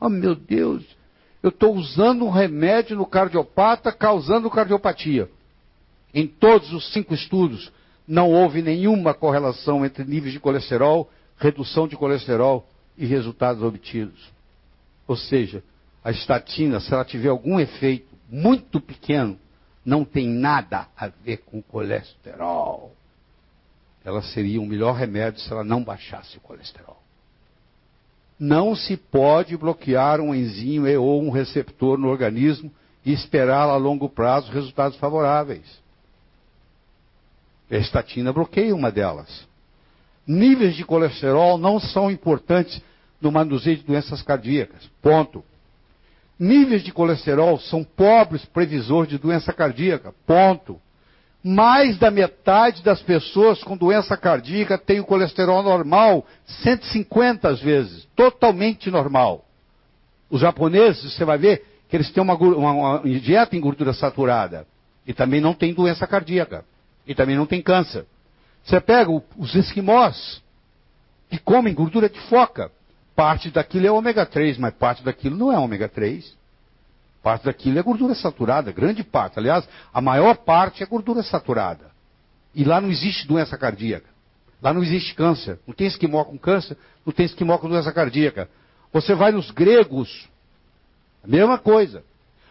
Oh, meu Deus, eu estou usando um remédio no cardiopata causando cardiopatia. Em todos os cinco estudos, não houve nenhuma correlação entre níveis de colesterol, redução de colesterol e resultados obtidos. Ou seja, a estatina, se ela tiver algum efeito muito pequeno, não tem nada a ver com colesterol ela seria um melhor remédio se ela não baixasse o colesterol. Não se pode bloquear um enzima ou um receptor no organismo e esperar a longo prazo resultados favoráveis. A estatina bloqueia uma delas. Níveis de colesterol não são importantes no manuseio de doenças cardíacas. Ponto. Níveis de colesterol são pobres previsores de doença cardíaca. Ponto. Mais da metade das pessoas com doença cardíaca tem o colesterol normal 150 vezes, totalmente normal. Os japoneses, você vai ver que eles têm uma, uma, uma dieta em gordura saturada e também não tem doença cardíaca e também não tem câncer. Você pega os esquimós que comem gordura de foca, parte daquilo é ômega 3, mas parte daquilo não é ômega 3. Parte daquilo é gordura saturada, grande parte. Aliás, a maior parte é gordura saturada. E lá não existe doença cardíaca. Lá não existe câncer. Não tem esquimó com câncer, não tem esquimó com doença cardíaca. Você vai nos gregos, a mesma coisa.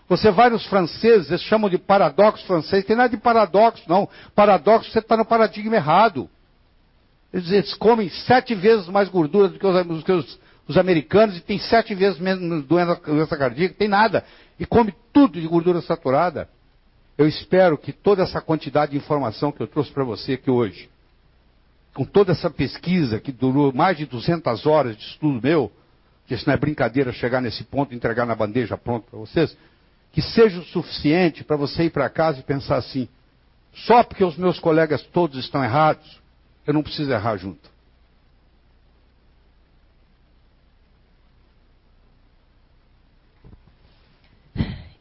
Você vai nos franceses, eles chamam de paradoxo francês. Tem nada de paradoxo, não. Paradoxo, você está no paradigma errado. Eles, eles, comem sete vezes mais gordura do que os, que os, os americanos e tem sete vezes menos doença, doença cardíaca. Tem nada e come tudo de gordura saturada, eu espero que toda essa quantidade de informação que eu trouxe para você aqui hoje, com toda essa pesquisa que durou mais de 200 horas de estudo meu, que isso não é brincadeira chegar nesse ponto e entregar na bandeja pronto para vocês, que seja o suficiente para você ir para casa e pensar assim: só porque os meus colegas todos estão errados, eu não preciso errar junto.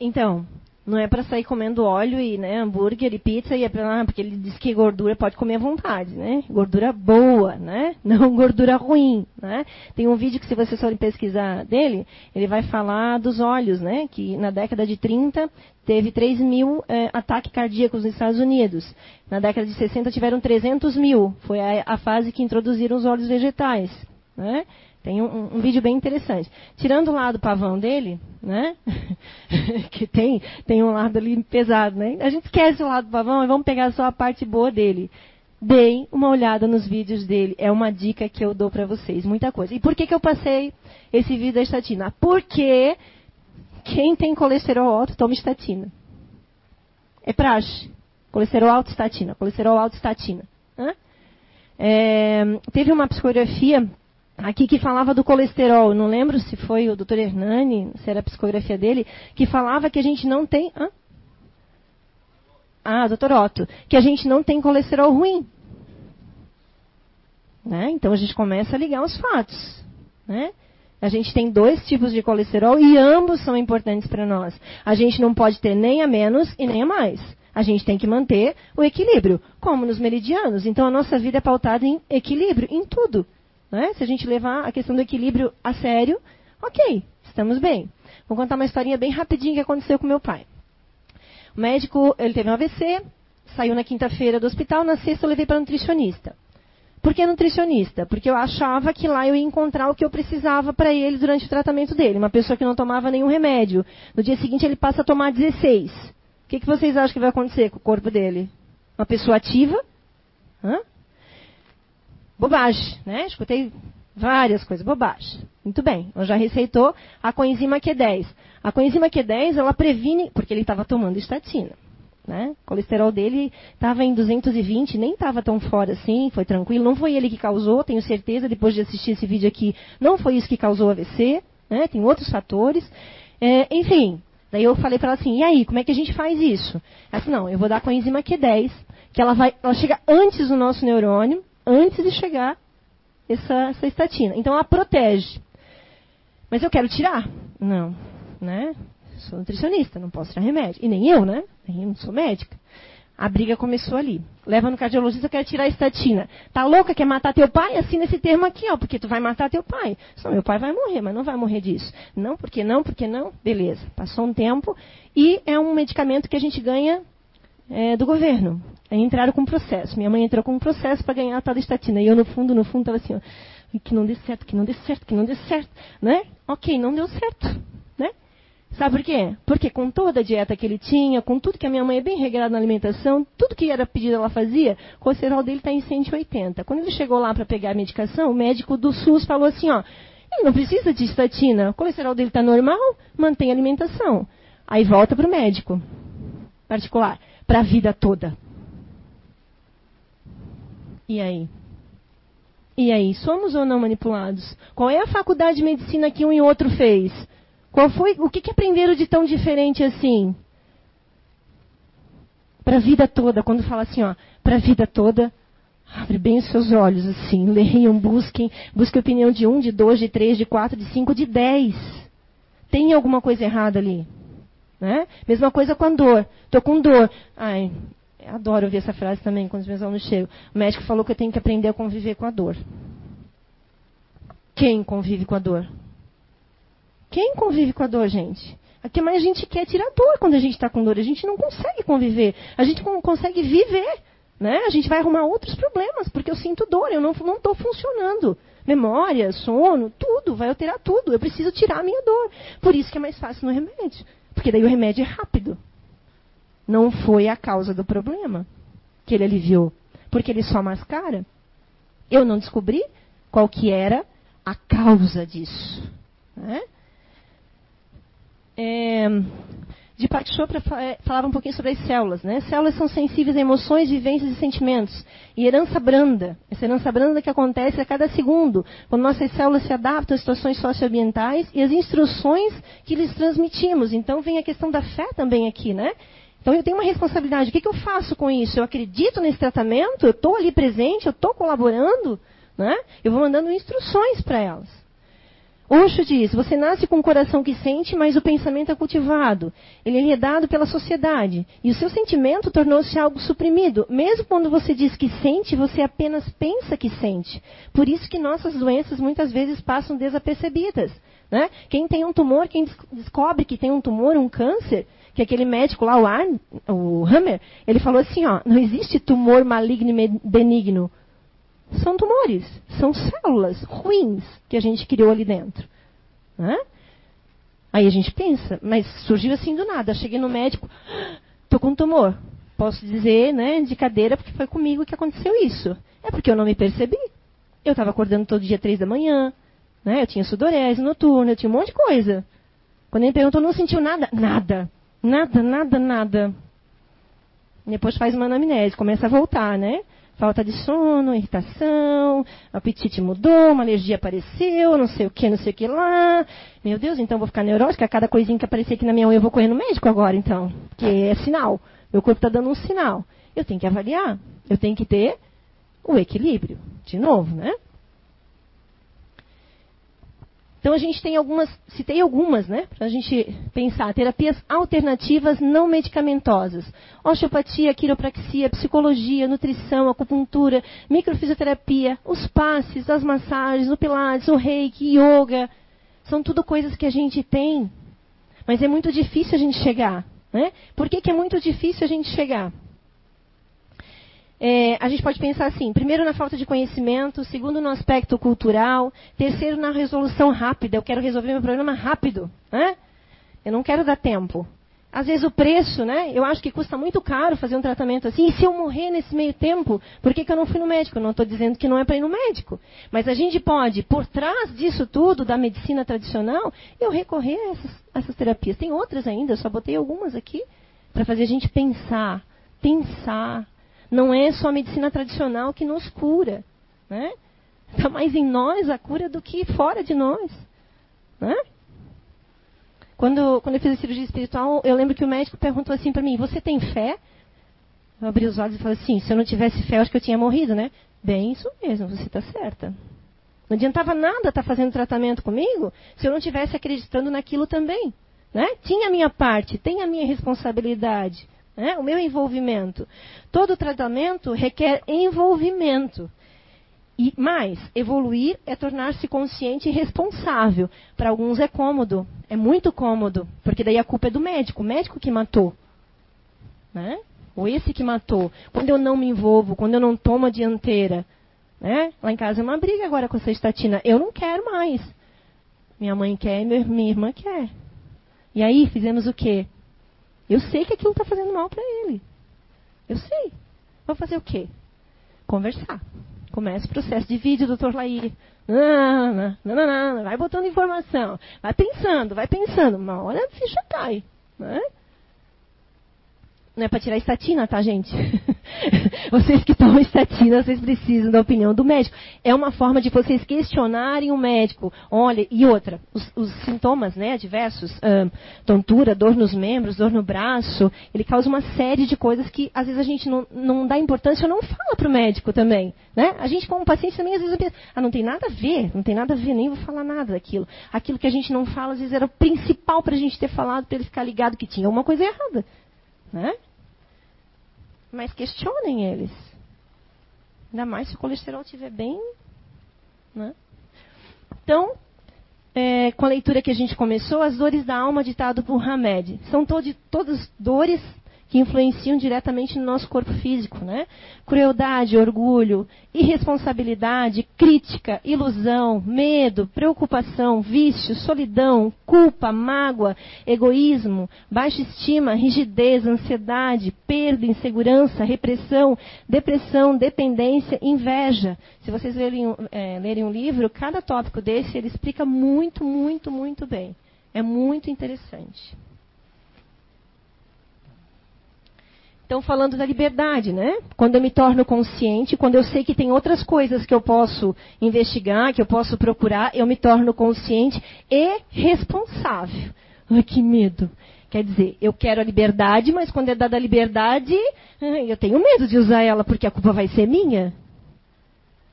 Então, não é para sair comendo óleo e né, hambúrguer e pizza e é pra, ah, porque ele diz que gordura pode comer à vontade, né? Gordura boa, né? (laughs) Não gordura ruim, né? Tem um vídeo que se você for pesquisar dele, ele vai falar dos olhos, né? Que na década de 30 teve 3 mil é, ataques cardíacos nos Estados Unidos. Na década de 60 tiveram 300 mil. Foi a, a fase que introduziram os óleos vegetais, né? Tem um, um, vídeo bem interessante. Tirando o lado pavão dele, né? (laughs) que tem, tem um lado ali pesado, né? A gente esquece o lado pavão e vamos pegar só a parte boa dele. Deem uma olhada nos vídeos dele. É uma dica que eu dou para vocês. Muita coisa. E por que, que eu passei esse vídeo da estatina? Porque quem tem colesterol alto toma estatina. É praxe. Colesterol alto, estatina. Colesterol alto, estatina. É, teve uma psicografia aqui que falava do colesterol. Não lembro se foi o doutor Hernani, se era a psicografia dele, que falava que a gente não tem. Hã? Ah, doutor Otto, que a gente não tem colesterol ruim. Né? Então a gente começa a ligar os fatos. Né? A gente tem dois tipos de colesterol e ambos são importantes para nós. A gente não pode ter nem a menos e nem a mais. A gente tem que manter o equilíbrio, como nos meridianos. Então a nossa vida é pautada em equilíbrio, em tudo. Né? Se a gente levar a questão do equilíbrio a sério, ok, estamos bem. Vou contar uma historinha bem rapidinho que aconteceu com meu pai. O médico, ele teve um AVC, saiu na quinta-feira do hospital, na sexta eu levei para nutricionista. Por que nutricionista? Porque eu achava que lá eu ia encontrar o que eu precisava para ele durante o tratamento dele. Uma pessoa que não tomava nenhum remédio. No dia seguinte ele passa a tomar 16. O que, que vocês acham que vai acontecer com o corpo dele? Uma pessoa ativa? Hã? Bobagem, né? Escutei várias coisas, bobagem. Muito bem, ela já receitou a coenzima Q10. A coenzima Q10, ela previne, porque ele estava tomando estatina. Né? O colesterol dele estava em 220, nem estava tão fora assim, foi tranquilo. Não foi ele que causou, tenho certeza, depois de assistir esse vídeo aqui, não foi isso que causou AVC, né? tem outros fatores. É, enfim, daí eu falei para ela assim, e aí, como é que a gente faz isso? Ela disse, não, eu vou dar coenzima Q10, que ela, vai, ela chega antes do nosso neurônio, antes de chegar essa, essa estatina. Então ela protege. Mas eu quero tirar. Não, né? Sou nutricionista, não posso tirar remédio. E nem eu, né? Eu não sou médica. A briga começou ali. Leva no cardiologista, eu quero tirar a estatina. Tá louca, quer matar teu pai? Assina esse termo aqui, ó, porque tu vai matar teu pai. Só meu pai vai morrer, mas não vai morrer disso. Não, porque não, porque não? Beleza. Passou um tempo e é um medicamento que a gente ganha é, do governo. Aí entraram com um processo. Minha mãe entrou com um processo para ganhar a tal estatina. E eu, no fundo, no fundo, estava assim, ó, que não dê certo, que não dê certo, que não dê certo. Né? Ok, não deu certo. Né? Sabe por quê? Porque com toda a dieta que ele tinha, com tudo que a minha mãe é bem regrada na alimentação, tudo que era pedido ela fazia, o colesterol dele está em 180. Quando ele chegou lá para pegar a medicação, o médico do SUS falou assim, ó, ele não precisa de estatina, o colesterol dele está normal, mantém a alimentação. Aí volta para o médico particular para a vida toda. E aí? E aí, somos ou não manipulados? Qual é a faculdade de medicina que um e outro fez? Qual foi, o que, que aprenderam de tão diferente assim? Para a vida toda, quando fala assim, ó, para a vida toda, abre bem os seus olhos, assim, (laughs) leiam, busquem, busquem a opinião de um, de dois, de três, de quatro, de cinco, de dez. Tem alguma coisa errada ali. Né? Mesma coisa com a dor. Estou com dor. Ai, adoro ouvir essa frase também quando os meus alunos chegam. O médico falou que eu tenho que aprender a conviver com a dor. Quem convive com a dor? Quem convive com a dor, gente? O que mais a gente quer é tirar dor quando a gente está com dor. A gente não consegue conviver. A gente não consegue viver. Né? A gente vai arrumar outros problemas, porque eu sinto dor, eu não estou funcionando. Memória, sono, tudo, vai alterar tudo. Eu preciso tirar a minha dor. Por isso que é mais fácil no remédio. Porque daí o remédio é rápido. Não foi a causa do problema que ele aliviou. Porque ele só mascara. Eu não descobri qual que era a causa disso. Né? É, de Park Chopra é, falava um pouquinho sobre as células. Né? Células são sensíveis a emoções, vivências e sentimentos. E herança branda. Essa herança branda que acontece a cada segundo, quando nossas células se adaptam às situações socioambientais e às instruções que lhes transmitimos. Então vem a questão da fé também aqui, né? Então eu tenho uma responsabilidade. O que, que eu faço com isso? Eu acredito nesse tratamento? Eu estou ali presente? Eu estou colaborando? Né? Eu vou mandando instruções para elas. Osho diz: você nasce com um coração que sente, mas o pensamento é cultivado. Ele é dado pela sociedade. E o seu sentimento tornou-se algo suprimido. Mesmo quando você diz que sente, você apenas pensa que sente. Por isso que nossas doenças muitas vezes passam desapercebidas. Né? Quem tem um tumor, quem descobre que tem um tumor, um câncer, que aquele médico lá, o, o Hammer, ele falou assim: ó, não existe tumor maligno e benigno são tumores, são células ruins que a gente criou ali dentro. Né? Aí a gente pensa, mas surgiu assim do nada. Cheguei no médico, estou com um tumor. Posso dizer, né, de cadeira, porque foi comigo que aconteceu isso. É porque eu não me percebi. Eu estava acordando todo dia três da manhã, né? Eu tinha sudorese noturna, eu tinha um monte de coisa. Quando ele perguntou, não sentiu nada? Nada. Nada, nada, nada. Depois faz uma anamnese, começa a voltar, né? Falta de sono, irritação, apetite mudou, uma alergia apareceu, não sei o que, não sei o que lá. Meu Deus, então vou ficar neurótica, cada coisinha que aparecer aqui na minha unha eu vou correr no médico agora, então. Que é sinal. Meu corpo está dando um sinal. Eu tenho que avaliar. Eu tenho que ter o equilíbrio. De novo, né? Então a gente tem algumas, citei algumas, né, para a gente pensar, terapias alternativas não medicamentosas. Osteopatia, quiropraxia, psicologia, nutrição, acupuntura, microfisioterapia, os passes, as massagens, o pilates, o reiki, yoga. São tudo coisas que a gente tem, mas é muito difícil a gente chegar. Né? Por que, que é muito difícil a gente chegar? É, a gente pode pensar assim: primeiro, na falta de conhecimento, segundo, no aspecto cultural, terceiro, na resolução rápida. Eu quero resolver meu problema rápido. Né? Eu não quero dar tempo. Às vezes o preço, né? Eu acho que custa muito caro fazer um tratamento assim. E se eu morrer nesse meio tempo, por que, que eu não fui no médico? Eu não estou dizendo que não é para ir no médico. Mas a gente pode, por trás disso tudo, da medicina tradicional, eu recorrer a essas, essas terapias. Tem outras ainda, eu só botei algumas aqui para fazer a gente pensar. Pensar não é só a medicina tradicional que nos cura. Né? Está mais em nós a cura do que fora de nós. Né? Quando, quando eu fiz a cirurgia espiritual, eu lembro que o médico perguntou assim para mim: Você tem fé? Eu abri os olhos e falei assim: Se eu não tivesse fé, eu acho que eu tinha morrido, né? Bem, isso mesmo, você está certa. Não adiantava nada estar tá fazendo tratamento comigo se eu não tivesse acreditando naquilo também. Né? Tinha a minha parte, tem a minha responsabilidade né? o meu envolvimento. Todo tratamento requer envolvimento. E mais, evoluir é tornar-se consciente e responsável. Para alguns é cômodo, é muito cômodo, porque daí a culpa é do médico, o médico que matou. Né? Ou esse que matou. Quando eu não me envolvo, quando eu não tomo a dianteira. Né? Lá em casa é uma briga agora com essa estatina. Eu não quero mais. Minha mãe quer e minha irmã quer. E aí fizemos o quê? Eu sei que aquilo está fazendo mal para ele. Eu sei. Vou fazer o quê? Conversar. Começa o processo de vídeo, doutor Laí. Não, não, não, vai botando informação. Vai pensando, vai pensando. Uma hora a ficha cai. Né? não é para tirar estatina, tá, gente? (laughs) (laughs) vocês que tomam estatina, vocês precisam da opinião do médico. É uma forma de vocês questionarem o médico. Olha, e outra, os, os sintomas, né, diversos, tontura, dor nos membros, dor no braço, ele causa uma série de coisas que às vezes a gente não, não dá importância ou não fala para o médico também, né? A gente como paciente também às vezes pensa, ah, não tem nada a ver, não tem nada a ver, nem vou falar nada daquilo. Aquilo que a gente não fala às vezes era o principal para a gente ter falado para ele ficar ligado que tinha alguma coisa errada, né? Mas questionem eles. Ainda mais se o colesterol estiver bem. Né? Então, é, com a leitura que a gente começou, as dores da alma ditado por Hamed. São todas dores que influenciam diretamente no nosso corpo físico, né? Crueldade, orgulho, irresponsabilidade, crítica, ilusão, medo, preocupação, vício, solidão, culpa, mágoa, egoísmo, baixa estima, rigidez, ansiedade, perda, insegurança, repressão, depressão, dependência, inveja. Se vocês lerem, é, lerem um livro, cada tópico desse ele explica muito, muito, muito bem. É muito interessante. Então, falando da liberdade, né? Quando eu me torno consciente, quando eu sei que tem outras coisas que eu posso investigar, que eu posso procurar, eu me torno consciente e responsável. Ai, que medo. Quer dizer, eu quero a liberdade, mas quando é dada a liberdade, eu tenho medo de usar ela porque a culpa vai ser minha.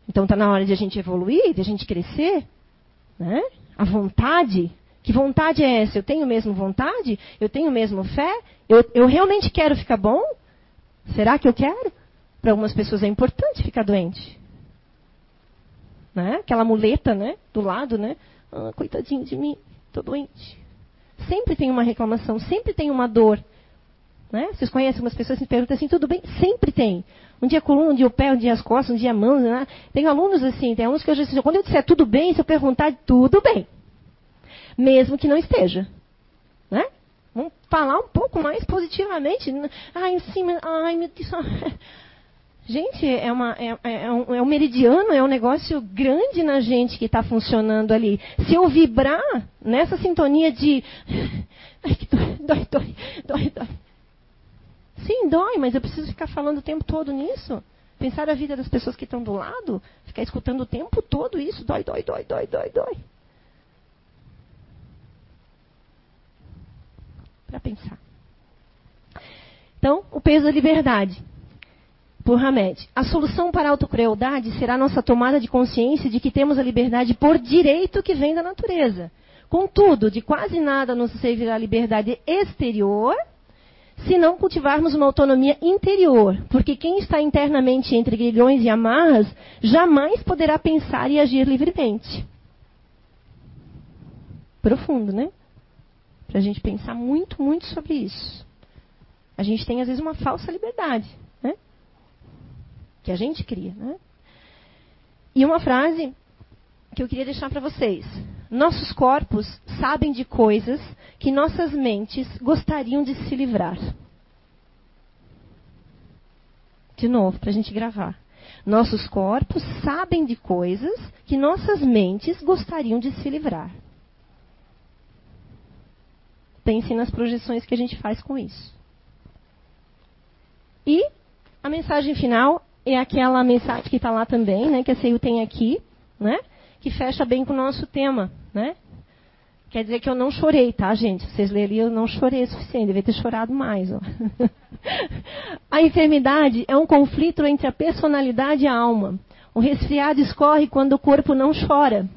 Então está na hora de a gente evoluir, de a gente crescer. Né? A vontade. Que vontade é essa? Eu tenho mesmo vontade? Eu tenho mesmo fé? Eu, eu realmente quero ficar bom? Será que eu quero? Para algumas pessoas é importante ficar doente. Né? Aquela muleta, né? Do lado, né? Ah, coitadinho de mim, estou doente. Sempre tem uma reclamação, sempre tem uma dor. Né? Vocês conhecem algumas pessoas que perguntam assim, tudo bem? Sempre tem. Um dia a coluna, um dia o pé, um dia as costas, um dia a mão. Né? Tem alunos assim, tem alunos que eu já disse, quando eu disser tudo bem, se eu perguntar, tudo bem. Mesmo que não esteja. Vamos falar um pouco mais positivamente. Ai, sim, ai, meu Deus. Gente, é, uma, é, é, um, é um meridiano, é um negócio grande na gente que está funcionando ali. Se eu vibrar nessa sintonia de. Ai, que dói, dói, dói, dói, dói. Sim, dói, mas eu preciso ficar falando o tempo todo nisso. Pensar a vida das pessoas que estão do lado, ficar escutando o tempo todo isso. Dói, dói, dói, dói, dói, dói. Para pensar. Então, o peso da liberdade. Por Hamed. A solução para a autocrueldade será nossa tomada de consciência de que temos a liberdade por direito que vem da natureza. Contudo, de quase nada nos servirá a liberdade exterior se não cultivarmos uma autonomia interior, porque quem está internamente entre grilhões e amarras jamais poderá pensar e agir livremente. Profundo, né? Para a gente pensar muito, muito sobre isso. A gente tem, às vezes, uma falsa liberdade, né? Que a gente cria, né? E uma frase que eu queria deixar para vocês. Nossos corpos sabem de coisas que nossas mentes gostariam de se livrar. De novo, para a gente gravar. Nossos corpos sabem de coisas que nossas mentes gostariam de se livrar. Pense nas projeções que a gente faz com isso. E a mensagem final é aquela mensagem que está lá também, né, que a CEU tem aqui, né, que fecha bem com o nosso tema. Né? Quer dizer que eu não chorei, tá, gente? Vocês lerem, eu não chorei o suficiente, devia ter chorado mais. Ó. (laughs) a enfermidade é um conflito entre a personalidade e a alma. O resfriado escorre quando o corpo não chora.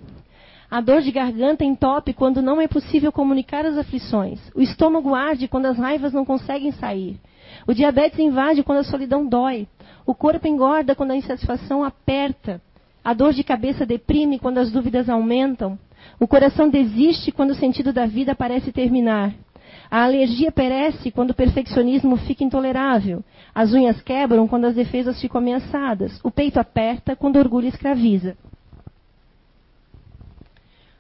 A dor de garganta entope quando não é possível comunicar as aflições. O estômago arde quando as raivas não conseguem sair. O diabetes invade quando a solidão dói. O corpo engorda quando a insatisfação aperta. A dor de cabeça deprime quando as dúvidas aumentam. O coração desiste quando o sentido da vida parece terminar. A alergia perece quando o perfeccionismo fica intolerável. As unhas quebram quando as defesas ficam ameaçadas. O peito aperta quando o orgulho escraviza.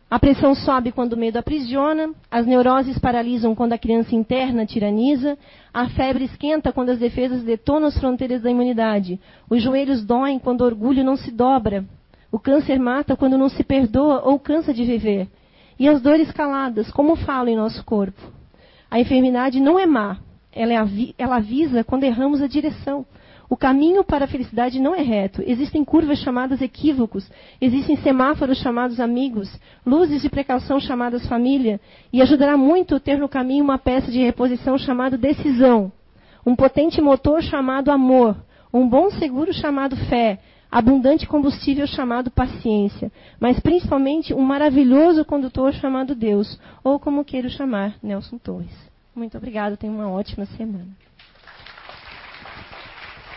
A pressão sobe quando o medo aprisiona, as neuroses paralisam quando a criança interna tiraniza, a febre esquenta quando as defesas detonam as fronteiras da imunidade, os joelhos doem quando o orgulho não se dobra, o câncer mata quando não se perdoa ou cansa de viver, e as dores caladas, como falam em nosso corpo. A enfermidade não é má, ela, é, avisa quando erramos a direção. O caminho para a felicidade não é reto. Existem curvas chamadas equívocos, existem semáforos chamados amigos, luzes de precaução chamadas família, e ajudará muito ter no caminho uma peça de reposição chamada decisão, um potente motor chamado amor, um bom seguro chamado fé, abundante combustível chamado paciência, mas principalmente um maravilhoso condutor chamado Deus, ou como queiro chamar, Nelson Torres. Muito obrigada, tenha uma ótima semana.